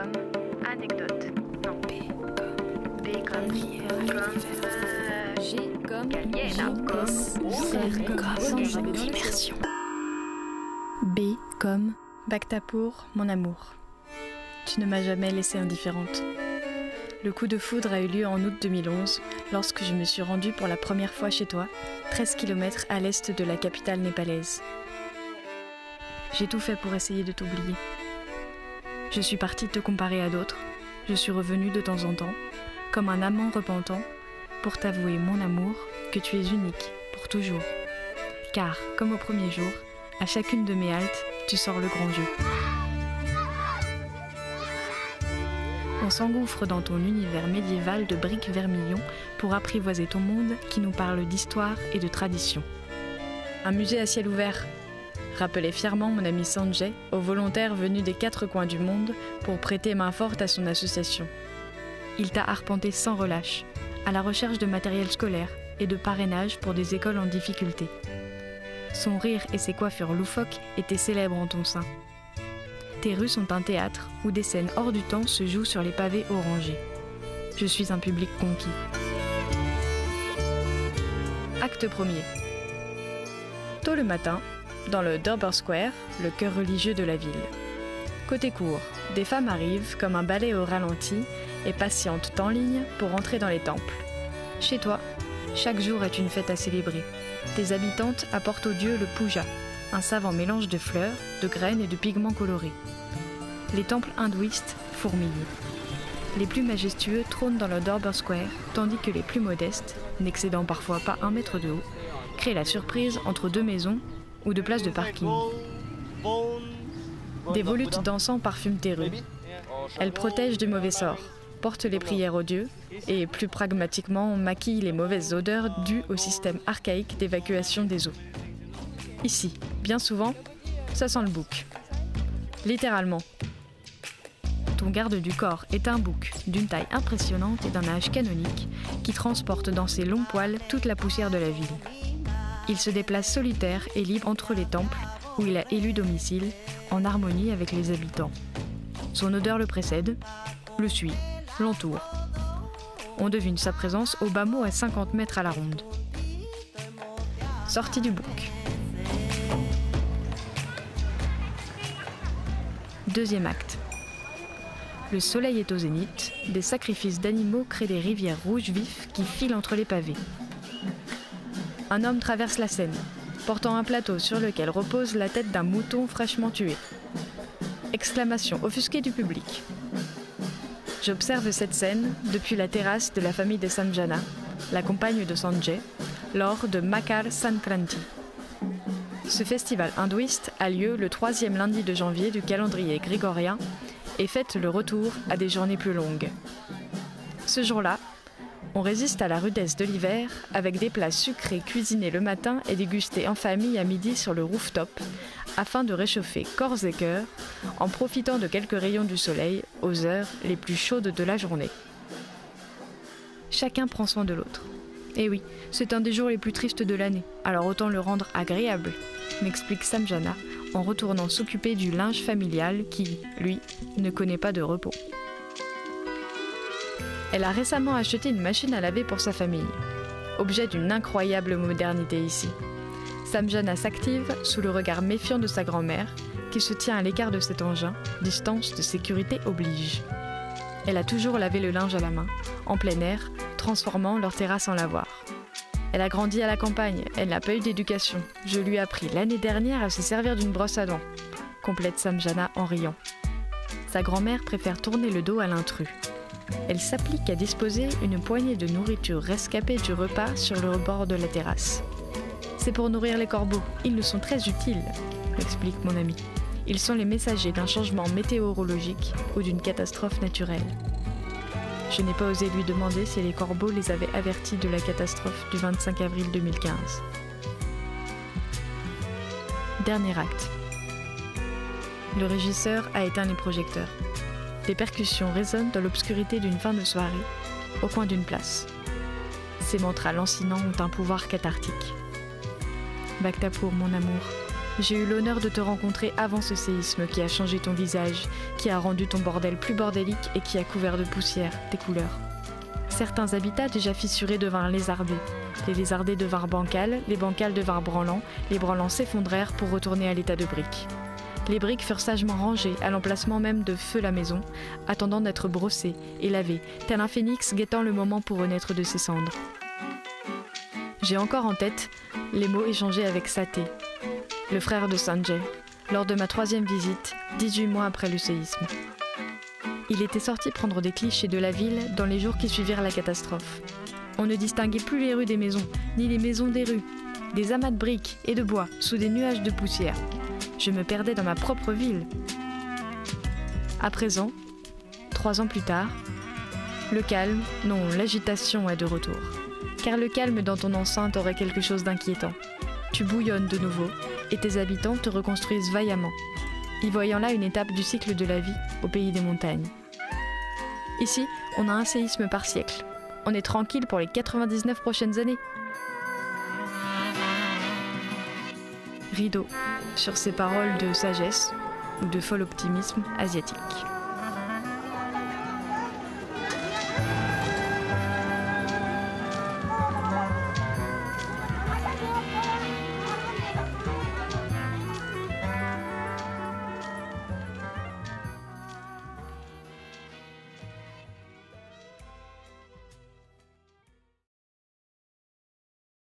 comme anecdote. Non. B comme B comme comme G comme Galiena, comme comme immersion. B comme Bactapour, mon amour. Tu ne m'as jamais laissé indifférente. Le coup de foudre a eu lieu en août 2011, lorsque je me suis rendue pour la première fois chez toi, 13 km à l'est de la capitale népalaise. J'ai tout fait pour essayer de t'oublier. Je suis partie te comparer à d'autres, je suis revenue de temps en temps, comme un amant repentant, pour t'avouer mon amour, que tu es unique, pour toujours. Car, comme au premier jour, à chacune de mes haltes, tu sors le grand jeu. On s'engouffre dans ton univers médiéval de briques vermillon pour apprivoiser ton monde qui nous parle d'histoire et de tradition. Un musée à ciel ouvert, rappelait fièrement mon ami Sanjay aux volontaires venus des quatre coins du monde pour prêter main forte à son association. Il t'a arpenté sans relâche, à la recherche de matériel scolaire et de parrainage pour des écoles en difficulté. Son rire et ses coiffures loufoques étaient célèbres en ton sein. Tes rues sont un théâtre où des scènes hors du temps se jouent sur les pavés orangés. Je suis un public conquis. Acte premier. Tôt le matin, dans le Durbar Square, le cœur religieux de la ville. Côté court, des femmes arrivent comme un balai au ralenti et patientent en ligne pour entrer dans les temples. Chez toi, chaque jour est une fête à célébrer. Tes habitantes apportent au dieu le puja, un savant mélange de fleurs, de graines et de pigments colorés. Les temples hindouistes fourmillent. Les plus majestueux trônent dans le Durbar Square, tandis que les plus modestes, n'excédant parfois pas un mètre de haut, créent la surprise entre deux maisons ou de places de parking. Des volutes d'encens parfument tes rues. Elles protègent du mauvais sort, portent les prières aux dieux et, plus pragmatiquement, maquillent les mauvaises odeurs dues au système archaïque d'évacuation des eaux. Ici, bien souvent, ça sent le bouc. Littéralement. Ton garde du corps est un bouc d'une taille impressionnante et d'un âge canonique qui transporte dans ses longs poils toute la poussière de la ville. Il se déplace solitaire et libre entre les temples où il a élu domicile en harmonie avec les habitants. Son odeur le précède, le suit, l'entoure. On devine sa présence au bas mot à 50 mètres à la ronde. Sortie du bouc. Deuxième acte. Le soleil est au zénith, des sacrifices d'animaux créent des rivières rouges vifs qui filent entre les pavés. Un homme traverse la Seine, portant un plateau sur lequel repose la tête d'un mouton fraîchement tué. Exclamation offusquée du public. J'observe cette scène depuis la terrasse de la famille de Samjana, la compagne de Sanjay, lors de Makar Sankranti. Ce festival hindouiste a lieu le troisième lundi de janvier du calendrier grégorien et fête le retour à des journées plus longues. Ce jour-là, on résiste à la rudesse de l'hiver avec des plats sucrés cuisinés le matin et dégustés en famille à midi sur le rooftop afin de réchauffer corps et cœur en profitant de quelques rayons du soleil aux heures les plus chaudes de la journée. Chacun prend soin de l'autre. Et oui, c'est un des jours les plus tristes de l'année, alors autant le rendre agréable, m'explique Samjana en retournant s'occuper du linge familial qui, lui, ne connaît pas de repos. Elle a récemment acheté une machine à laver pour sa famille, objet d'une incroyable modernité ici. Samjana s'active sous le regard méfiant de sa grand-mère, qui se tient à l'écart de cet engin, distance de sécurité oblige. Elle a toujours lavé le linge à la main, en plein air, transformant leur terrasse en lavoir. Elle a grandi à la campagne, elle n'a pas eu d'éducation. Je lui ai appris l'année dernière à se servir d'une brosse à dents, complète Samjana en riant. Sa grand-mère préfère tourner le dos à l'intrus. Elle s'applique à disposer une poignée de nourriture rescapée du repas sur le rebord de la terrasse. C'est pour nourrir les corbeaux, ils nous sont très utiles, explique mon ami. Ils sont les messagers d'un changement météorologique ou d'une catastrophe naturelle. Je n'ai pas osé lui demander si les corbeaux les avaient avertis de la catastrophe du 25 avril 2015. Dernier acte. Le régisseur a éteint les projecteurs. Des percussions résonnent dans l'obscurité d'une fin de soirée, au coin d'une place. Ces mantras lancinants ont un pouvoir cathartique. Bactapour, mon amour, J'ai eu l'honneur de te rencontrer avant ce séisme qui a changé ton visage, qui a rendu ton bordel plus bordélique et qui a couvert de poussière tes couleurs. Certains habitats déjà fissurés devinrent lézardés. Les lézardés devinrent bancales, les bancales devinrent branlants, les branlants s'effondrèrent pour retourner à l'état de briques. Les briques furent sagement rangées à l'emplacement même de feu la maison, attendant d'être brossées et lavées, tel un phénix guettant le moment pour renaître de ses cendres. J'ai encore en tête les mots échangés avec Saté, le frère de Sanjay, lors de ma troisième visite, 18 mois après le séisme. Il était sorti prendre des clichés de la ville dans les jours qui suivirent la catastrophe. On ne distinguait plus les rues des maisons, ni les maisons des rues, des amas de briques et de bois sous des nuages de poussière. Je me perdais dans ma propre ville. À présent, trois ans plus tard, le calme, non, l'agitation est de retour. Car le calme dans ton enceinte aurait quelque chose d'inquiétant. Tu bouillonnes de nouveau et tes habitants te reconstruisent vaillamment, y voyant là une étape du cycle de la vie au pays des montagnes. Ici, on a un séisme par siècle. On est tranquille pour les 99 prochaines années. Rideau sur ces paroles de sagesse ou de fol optimisme asiatique.